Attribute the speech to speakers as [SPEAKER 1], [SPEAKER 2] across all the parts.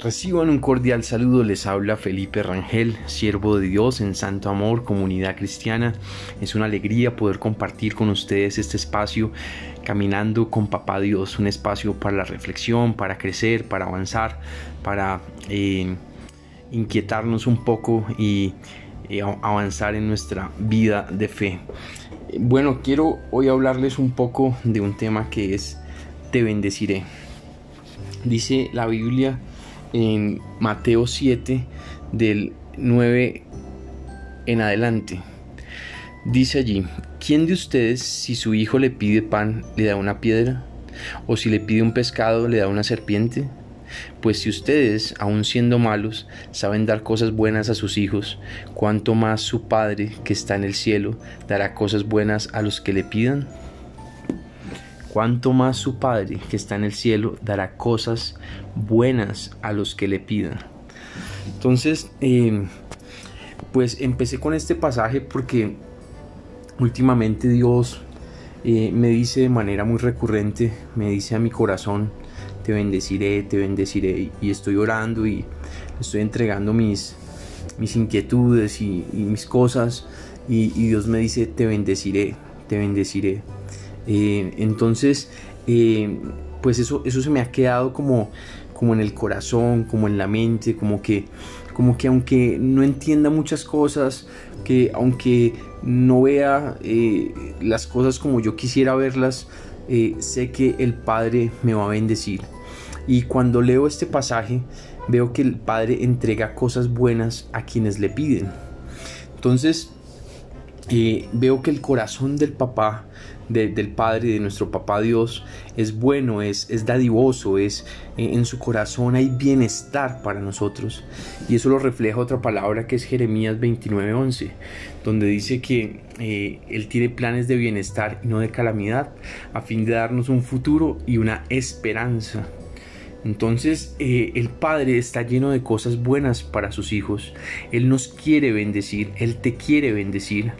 [SPEAKER 1] Reciban un cordial saludo, les habla Felipe Rangel, siervo de Dios en Santo Amor, comunidad cristiana. Es una alegría poder compartir con ustedes este espacio caminando con Papá Dios, un espacio para la reflexión, para crecer, para avanzar, para eh, inquietarnos un poco y eh, avanzar en nuestra vida de fe. Bueno, quiero hoy hablarles un poco de un tema que es Te bendeciré. Dice la Biblia en Mateo 7 del 9 en adelante. Dice allí, ¿quién de ustedes si su hijo le pide pan le da una piedra? ¿O si le pide un pescado le da una serpiente? Pues si ustedes, aun siendo malos, saben dar cosas buenas a sus hijos, ¿cuánto más su Padre que está en el cielo dará cosas buenas a los que le pidan? Cuánto más su Padre que está en el cielo dará cosas buenas a los que le pidan. Entonces, eh, pues empecé con este pasaje porque últimamente Dios eh, me dice de manera muy recurrente, me dice a mi corazón, te bendeciré, te bendeciré, y estoy orando y estoy entregando mis, mis inquietudes y, mis cosas, y, y Dios me dice, te bendeciré, te bendeciré. Eh, entonces, eh, pues eso, eso se me ha quedado como, como en el corazón, como en la mente, como que, como que aunque no entienda muchas cosas, que aunque no vea eh, las cosas como yo quisiera verlas, sé que el Padre me va a bendecir. Y cuando leo este pasaje, veo que el Padre entrega cosas buenas a quienes le piden. Entonces, veo que el corazón del papá del Padre, de nuestro Papá Dios, es bueno, es, es dadivoso, es en, su corazón hay bienestar para nosotros. Y eso lo refleja otra palabra que es Jeremías 29:11, donde dice que eh, Él tiene planes de bienestar y no de calamidad, a fin de darnos un futuro y una esperanza. Entonces eh, el Padre está lleno de cosas buenas para sus hijos. Él nos quiere bendecir, Él te quiere bendecir.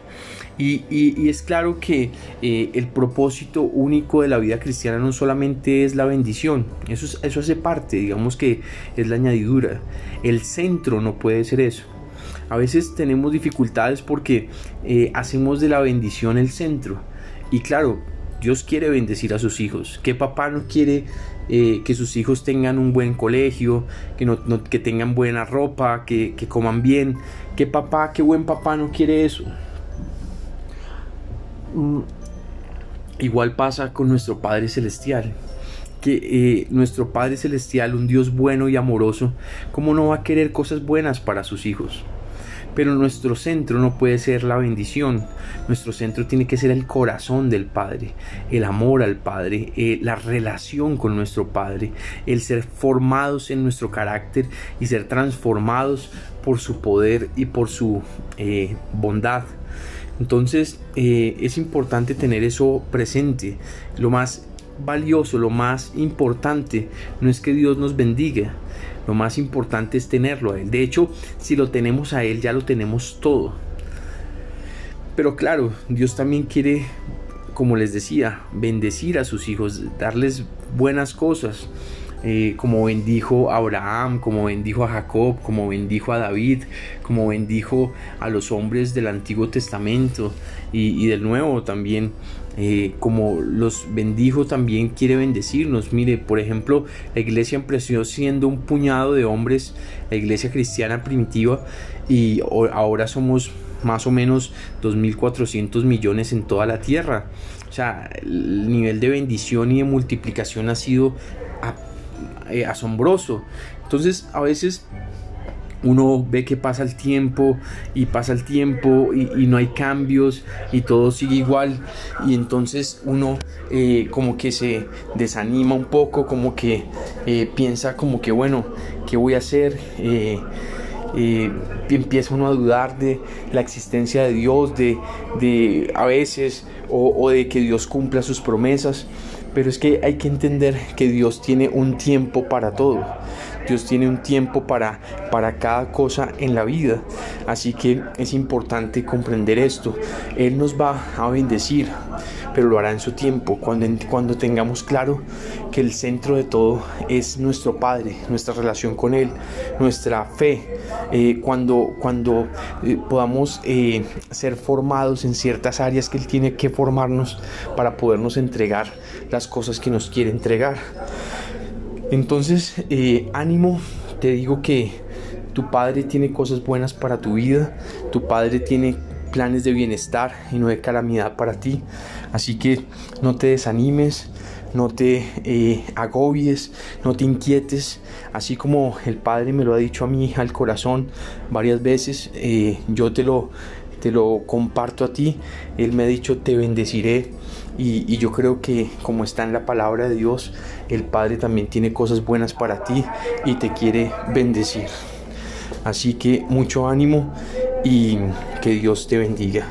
[SPEAKER 1] Y, es claro que eh, el propósito único de la vida cristiana no solamente es la bendición, eso, eso hace parte, digamos que es la añadidura. El centro no puede ser eso. A veces tenemos dificultades porque eh, hacemos de la bendición el centro. Y claro, Dios quiere bendecir a sus hijos. ¿Qué papá no quiere eh, que sus hijos tengan un buen colegio, que, no, que tengan buena ropa, que, que coman bien? ¿Qué papá, qué buen papá no quiere eso? Mm, igual pasa con nuestro Padre Celestial. Que eh, nuestro Padre Celestial, un Dios bueno y amoroso, ¿cómo no va a querer cosas buenas para sus hijos? Pero nuestro centro no puede ser la bendición, nuestro centro tiene que ser el corazón del Padre, el amor al Padre, eh, la relación con nuestro Padre, el ser formados en nuestro carácter y ser transformados por su poder y por su eh, bondad. Entonces eh, es importante tener eso presente. Lo más valioso, lo más importante no es que Dios nos bendiga. Lo más importante es tenerlo a Él. De hecho, si lo tenemos a Él, ya lo tenemos todo. Pero claro, Dios también quiere, como les decía, bendecir a sus hijos, darles buenas cosas. Eh, como bendijo a Abraham, como bendijo a Jacob, como bendijo a David, como bendijo a los hombres del Antiguo Testamento y, del Nuevo también. Eh, como los bendijo también quiere bendecirnos. Mire, por ejemplo, la iglesia empezó siendo un puñado de hombres, la iglesia cristiana primitiva, y ahora somos más o menos 2.400 millones en toda la tierra. O sea, el nivel de bendición y de multiplicación ha sido eh, asombroso. Entonces a veces uno ve que pasa el tiempo y pasa el tiempo y, no hay cambios y todo sigue igual y entonces uno eh, como que se desanima un poco, como que eh, piensa como que bueno, ¿qué voy a hacer? empieza uno a dudar de la existencia de Dios, de, de a veces, o, o de que Dios cumpla sus promesas. Pero es que hay que entender que Dios tiene un tiempo para todo. Dios tiene un tiempo para, para cada cosa en la vida. Así que es importante comprender esto. Él nos va a bendecir. pero lo hará en su tiempo, cuando, cuando tengamos claro que el centro de todo es nuestro Padre, nuestra relación con Él, nuestra fe, eh, cuando, cuando eh, podamos eh, ser formados en ciertas áreas que Él tiene que formarnos para podernos entregar las cosas que nos quiere entregar. Entonces, ánimo, te digo que tu Padre tiene cosas buenas para tu vida, tu Padre tiene planes de bienestar y no de calamidad para ti. Así que no te desanimes, no te eh, agobies, no te inquietes, así como el Padre me lo ha dicho a mí al corazón varias veces, eh, yo te lo, te lo comparto a ti, Él me ha dicho te bendeciré y, yo creo que como está en la palabra de Dios, el Padre también tiene cosas buenas para ti y te quiere bendecir. Así que mucho ánimo y que Dios te bendiga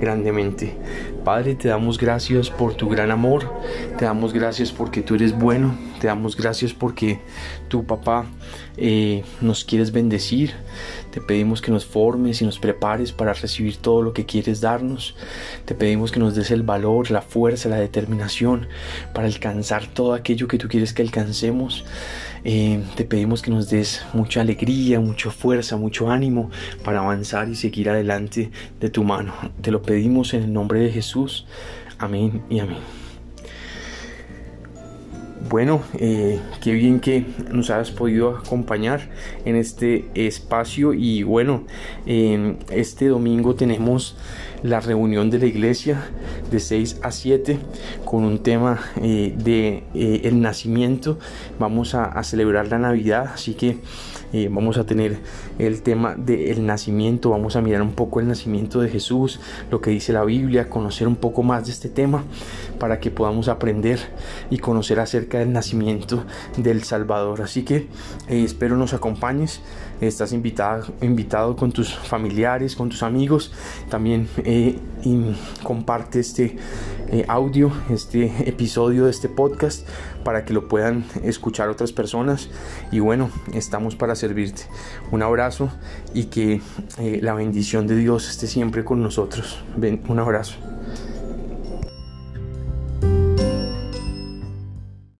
[SPEAKER 1] grandemente. Padre, te damos gracias por tu gran amor, te damos gracias porque tú eres bueno, te damos gracias porque tu papá eh, nos quieres bendecir, te pedimos que nos formes y nos prepares para recibir todo lo que quieres darnos, te pedimos que nos des el valor, la fuerza, la determinación para alcanzar todo aquello que tú quieres que alcancemos. Eh, te pedimos que nos des mucha alegría, mucha fuerza, mucho ánimo para avanzar y seguir adelante de tu mano. Te lo pedimos en el nombre de Jesús. Amén y amén. Bueno, eh, qué bien que nos hayas podido acompañar en este espacio y bueno, este domingo tenemos la reunión de la iglesia de 6 a 7 con un tema eh, de eh, el nacimiento. Vamos a, celebrar la Navidad, así que eh, vamos a tener el tema del nacimiento, vamos a mirar un poco el nacimiento de Jesús, lo que dice la Biblia, conocer un poco más de este tema para que podamos aprender y conocer acerca del nacimiento del Salvador. Así que espero nos acompañes, estás invitado, invitado con tus familiares, con tus amigos, también y comparte este eh, audio, este episodio de este podcast para que lo puedan escuchar otras personas. Y bueno, estamos para servirte. Un abrazo y que eh, la bendición de Dios esté siempre con nosotros. Ven, un abrazo.